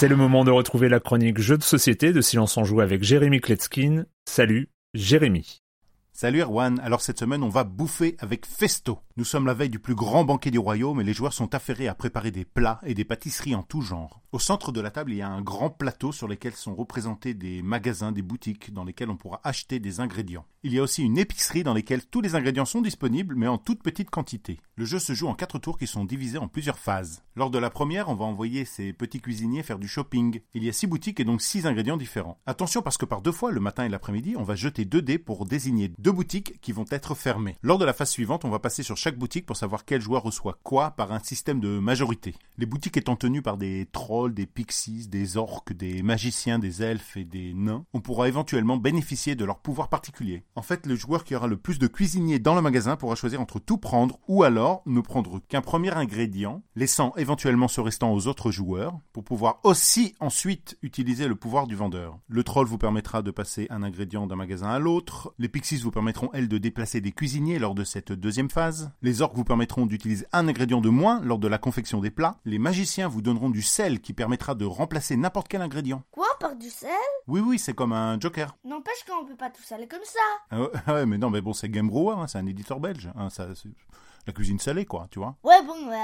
C'est le moment de retrouver la chronique Jeux de société de Silence en Joue avec Jérémy Kletskin. Salut, Jérémy. Salut Erwan, alors cette semaine on va bouffer avec Festo. Nous sommes la veille du plus grand banquet du royaume et les joueurs sont affairés à préparer des plats et des pâtisseries en tout genre. Au centre de la table, il y a un grand plateau sur lequel sont représentés des magasins, des boutiques dans lesquels on pourra acheter des ingrédients. Il y a aussi une épicerie dans laquelle tous les ingrédients sont disponibles mais en toute petite quantité. Le jeu se joue en quatre tours qui sont divisés en plusieurs phases. Lors de la première, on va envoyer ces petits cuisiniers faire du shopping. Il y a six boutiques et donc six ingrédients différents. Attention parce que par deux fois, le matin et l'après-midi, on va jeter deux dés pour désigner deux boutiques qui vont être fermées. Lors de la phase suivante, on va passer sur chaque boutique pour savoir quel joueur reçoit quoi par un système de majorité. Les boutiques étant tenues par des trolls, des pixies, des orques, des magiciens, des elfes et des nains, on pourra éventuellement bénéficier de leurs pouvoirs particuliers. En fait, le joueur qui aura le plus de cuisiniers dans le magasin pourra choisir entre tout prendre ou alors ne prendre qu'un premier ingrédient, laissant éventuellement ce restant aux autres joueurs, pour pouvoir aussi ensuite utiliser le pouvoir du vendeur. Le troll vous permettra de passer un ingrédient d'un magasin à l'autre, les pixies vous permettront elles de déplacer des cuisiniers lors de cette deuxième phase, les orques vous permettront d'utiliser un ingrédient de moins lors de la confection des plats, les magiciens vous donneront du sel qui permettra de remplacer n'importe quel ingrédient. Quoi, par du sel? Oui oui, c'est comme un joker. N'empêche qu'on peut pas tout saler comme ça. Ah ouais, ouais, mais non, mais bon, c'est Game Brewer, hein, c'est un éditeur belge. hein, ça, c'est la cuisine salée, quoi, tu vois. Ouais, bon, euh...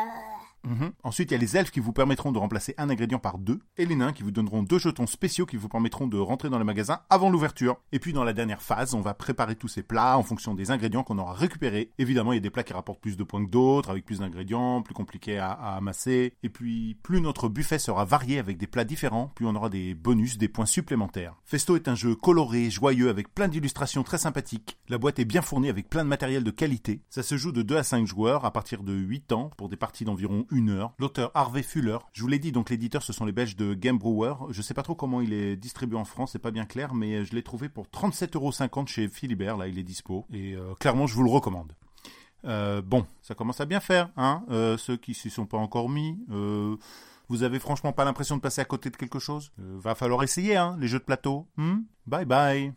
Mhm. Ensuite, il y a les elfes qui vous permettront de remplacer un ingrédient par deux, et les nains qui vous donneront deux jetons spéciaux qui vous permettront de rentrer dans le magasin avant l'ouverture. Et puis dans la dernière phase, on va préparer tous ces plats en fonction des ingrédients qu'on aura récupérés. Évidemment, il y a des plats qui rapportent plus de points que d'autres, avec plus d'ingrédients, plus compliqués à, à amasser. Et puis, plus notre buffet sera varié avec des plats différents, plus on aura des bonus, des points supplémentaires. Festo est un jeu coloré, joyeux, avec plein d'illustrations très sympathiques. La boîte est bien fournie avec plein de matériel de qualité. Ça se joue de 2 à 5 joueurs à partir de 8 ans pour des parties d'environ une heure. L'auteur Harvey Fuller. Je vous l'ai dit, donc l'éditeur, ce sont les Belges de Game Brewer. Je sais pas trop comment il est distribué en France, c'est pas bien clair, mais je l'ai trouvé pour 37,50€ chez Philibert, là il est dispo. Et euh, clairement, je vous le recommande. Euh, bon, ça commence à bien faire, hein. Euh, ceux qui s'y sont pas encore mis. Vous avez franchement pas l'impression de passer à côté de quelque chose? Va falloir essayer, hein, les jeux de plateau. Hmm? Bye bye.